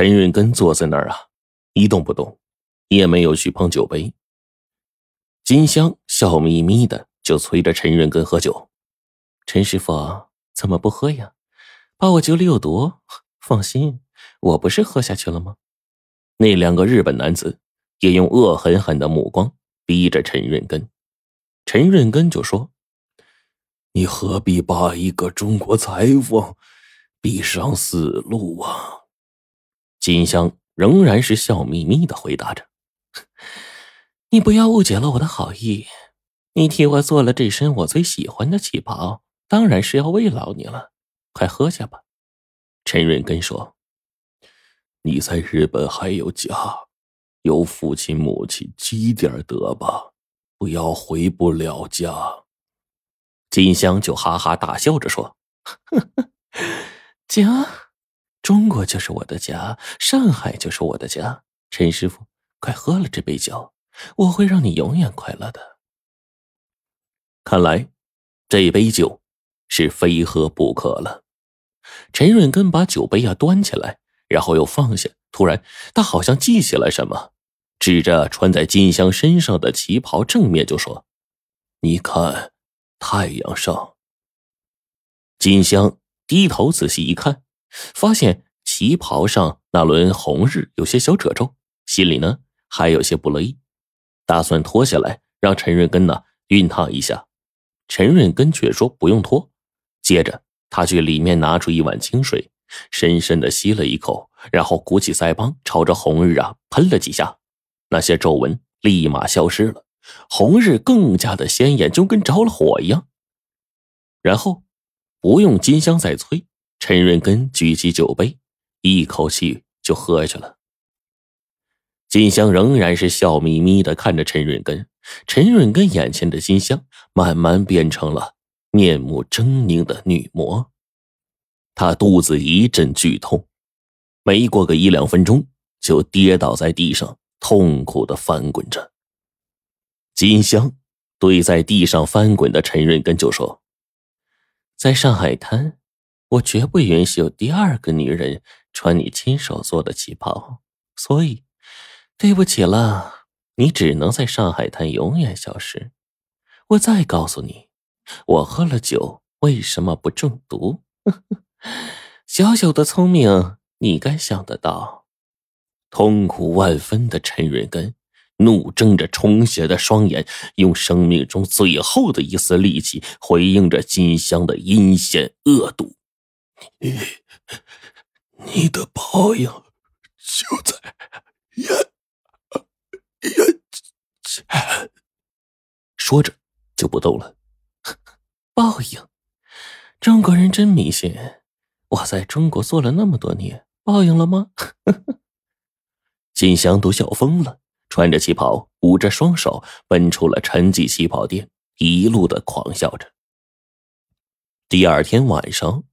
陈润根坐在那儿啊，一动不动，也没有去碰酒杯。金香笑眯眯的就催着陈润根喝酒。陈师傅怎么不喝呀？怕我酒里有毒？放心，我不是喝下去了吗？那两个日本男子也用恶狠狠的目光逼着陈润根。陈润根就说：“你何必把一个中国裁缝逼上死路啊？”金香仍然是笑眯眯的回答着：“你不要误解了我的好意，你替我做了这身我最喜欢的旗袍，当然是要慰劳你了。快喝下吧。”陈润根说：“你在日本还有家，有父亲母亲，积点德吧，不要回不了家。”金香就哈哈大笑着说：“ 家。”中国就是我的家，上海就是我的家。陈师傅，快喝了这杯酒，我会让你永远快乐的。看来，这杯酒是非喝不可了。陈润根把酒杯啊端起来，然后又放下。突然，他好像记起来什么，指着穿在金香身上的旗袍正面就说：“你看，太阳上。”金香低头仔细一看。发现旗袍上那轮红日有些小褶皱，心里呢还有些不乐意，打算脱下来让陈润根呢熨烫一下。陈润根却说不用脱。接着他去里面拿出一碗清水，深深的吸了一口，然后鼓起腮帮，朝着红日啊喷了几下，那些皱纹立马消失了，红日更加的鲜艳，就跟着了火一样。然后不用金香再催。陈润根举起酒杯，一口气就喝下去了。金香仍然是笑眯眯的看着陈润根，陈润根眼前的金香慢慢变成了面目狰狞的女魔。他肚子一阵剧痛，没过个一两分钟就跌倒在地上，痛苦的翻滚着。金香对在地上翻滚的陈润根就说：“在上海滩。”我绝不允许有第二个女人穿你亲手做的旗袍，所以，对不起了，你只能在上海滩永远消失。我再告诉你，我喝了酒为什么不中毒？小小的聪明，你该想得到。痛苦万分的陈润根，怒睁着充血的双眼，用生命中最后的一丝力气回应着金香的阴险恶毒。你，你的报应就在眼眼前。说着就不动了。报应，中国人真迷信。我在中国做了那么多年，报应了吗？金香都笑疯了，穿着旗袍，捂着双手，奔出了陈记旗袍店，一路的狂笑着。第二天晚上。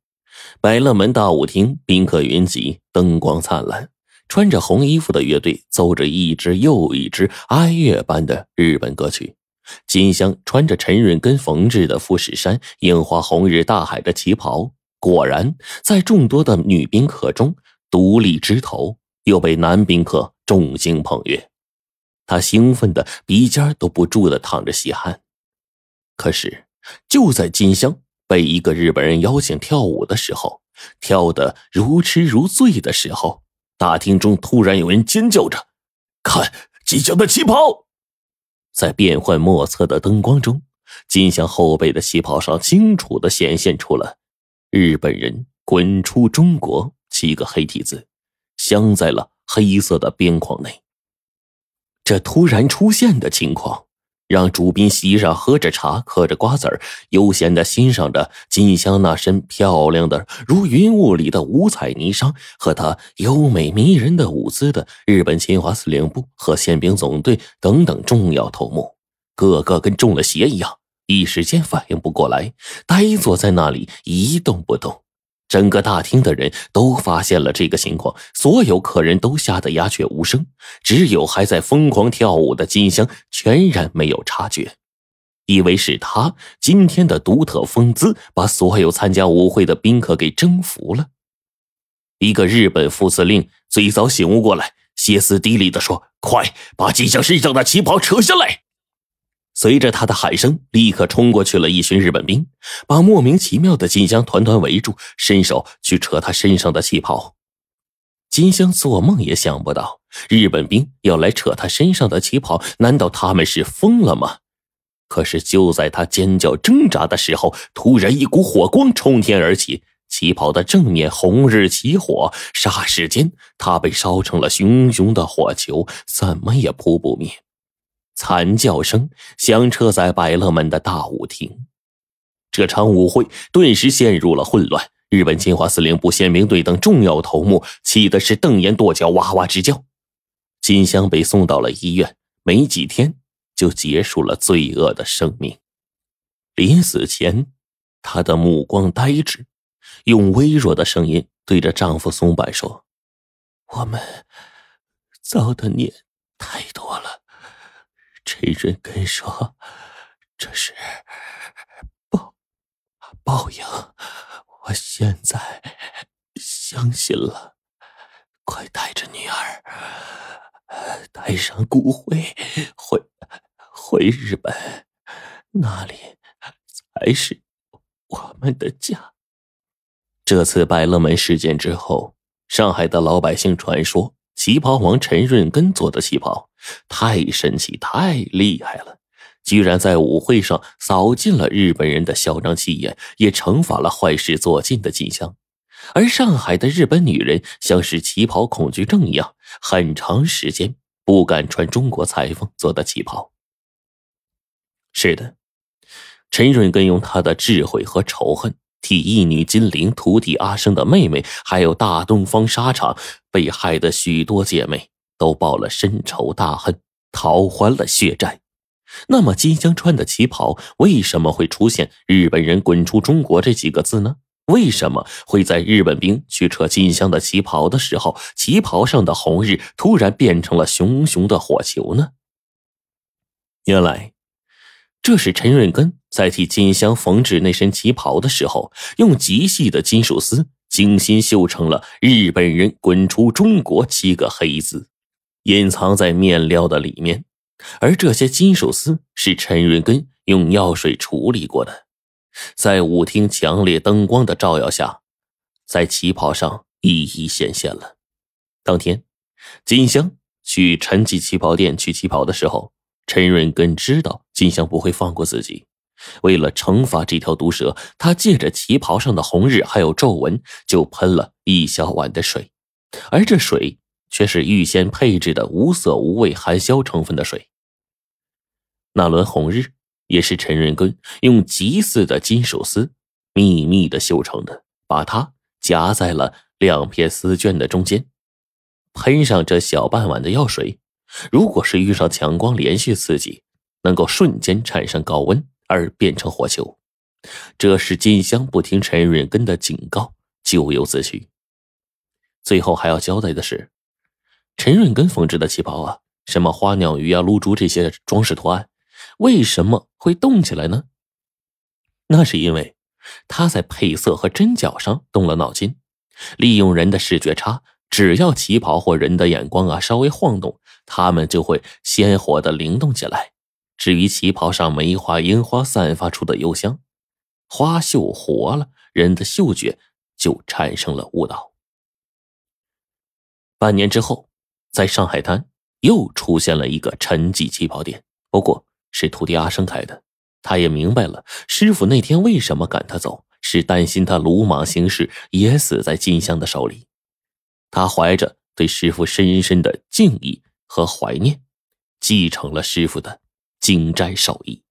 百乐门大舞厅宾客云集，灯光灿烂，穿着红衣服的乐队奏着一支又一支哀乐般的日本歌曲。金香穿着陈润根缝制的富士山樱花红日大海的旗袍，果然在众多的女宾客中独立枝头，又被男宾客众星捧月。他兴奋的鼻尖都不住的淌着细汗。可是，就在金香。被一个日本人邀请跳舞的时候，跳得如痴如醉的时候，大厅中突然有人尖叫着：“看金香的旗袍！”在变幻莫测的灯光中，金香后背的旗袍上清楚的显现出了“日本人滚出中国”七个黑体字，镶在了黑色的边框内。这突然出现的情况。让主宾席上喝着茶，嗑着瓜子，悠闲的欣赏着金香那身漂亮的如云雾里的五彩霓裳和她优美迷人的舞姿的日本侵华司令部和宪兵总队等等重要头目，个个跟中了邪一样，一时间反应不过来，呆坐在那里一动不动。整个大厅的人都发现了这个情况，所有客人都吓得鸦雀无声，只有还在疯狂跳舞的金香全然没有察觉，以为是他今天的独特风姿把所有参加舞会的宾客给征服了。一个日本副司令最早醒悟过来，歇斯底里的说：“快把金香身上的旗袍扯下来！”随着他的喊声，立刻冲过去了一群日本兵，把莫名其妙的金香团团围住，伸手去扯他身上的旗袍。金香做梦也想不到，日本兵要来扯他身上的旗袍，难道他们是疯了吗？可是就在他尖叫挣扎的时候，突然一股火光冲天而起，旗袍的正面红日起火，霎时间他被烧成了熊熊的火球，怎么也扑不灭。惨叫声响彻在百乐门的大舞厅，这场舞会顿时陷入了混乱。日本侵华司令部宪兵队等重要头目气的是瞪眼跺脚，哇哇直叫。金香被送到了医院，没几天就结束了罪恶的生命。临死前，她的目光呆滞，用微弱的声音对着丈夫松柏说：“我们造的孽太多”陈润根说：“这是报报应。”我现在相信了，快带着女儿，带上骨灰回回日本，那里才是我们的家。这次百乐门事件之后，上海的老百姓传说旗袍王陈润根做的旗袍太神奇、太厉害了。居然在舞会上扫尽了日本人的嚣张气焰，也惩罚了坏事做尽的金香。而上海的日本女人像是旗袍恐惧症一样，很长时间不敢穿中国裁缝做的旗袍。是的，陈润根用他的智慧和仇恨，替义女金玲、徒弟阿生的妹妹，还有大东方纱厂被害的许多姐妹，都报了深仇大恨，讨还了血债。那么金香穿的旗袍为什么会出现“日本人滚出中国”这几个字呢？为什么会在日本兵去扯金香的旗袍的时候，旗袍上的红日突然变成了熊熊的火球呢？原来，这是陈润根在替金香缝制那身旗袍的时候，用极细的金属丝精心绣成了“日本人滚出中国”七个黑字，隐藏在面料的里面。而这些金属丝是陈润根用药水处理过的，在舞厅强烈灯光的照耀下，在旗袍上一一显现了。当天，金香去陈记旗袍店取旗袍的时候，陈润根知道金香不会放过自己，为了惩罚这条毒蛇，他借着旗袍上的红日还有皱纹，就喷了一小碗的水，而这水。却是预先配置的无色无味含硝成分的水。那轮红日也是陈润根用极似的金属丝秘密的绣成的，把它夹在了两片丝绢的中间，喷上这小半碗的药水。如果是遇上强光连续刺激，能够瞬间产生高温而变成火球。这是金香不听陈润根的警告，咎由自取。最后还要交代的是。陈润根缝制的旗袍啊，什么花鸟鱼啊、露珠这些装饰图案，为什么会动起来呢？那是因为他在配色和针脚上动了脑筋，利用人的视觉差，只要旗袍或人的眼光啊稍微晃动，它们就会鲜活的灵动起来。至于旗袍上梅花、樱花散发出的幽香，花绣活了，人的嗅觉就产生了误导。半年之后。在上海滩又出现了一个陈记旗袍店，不过是徒弟阿生开的。他也明白了师傅那天为什么赶他走，是担心他鲁莽行事也死在金香的手里。他怀着对师傅深深的敬意和怀念，继承了师傅的精湛手艺。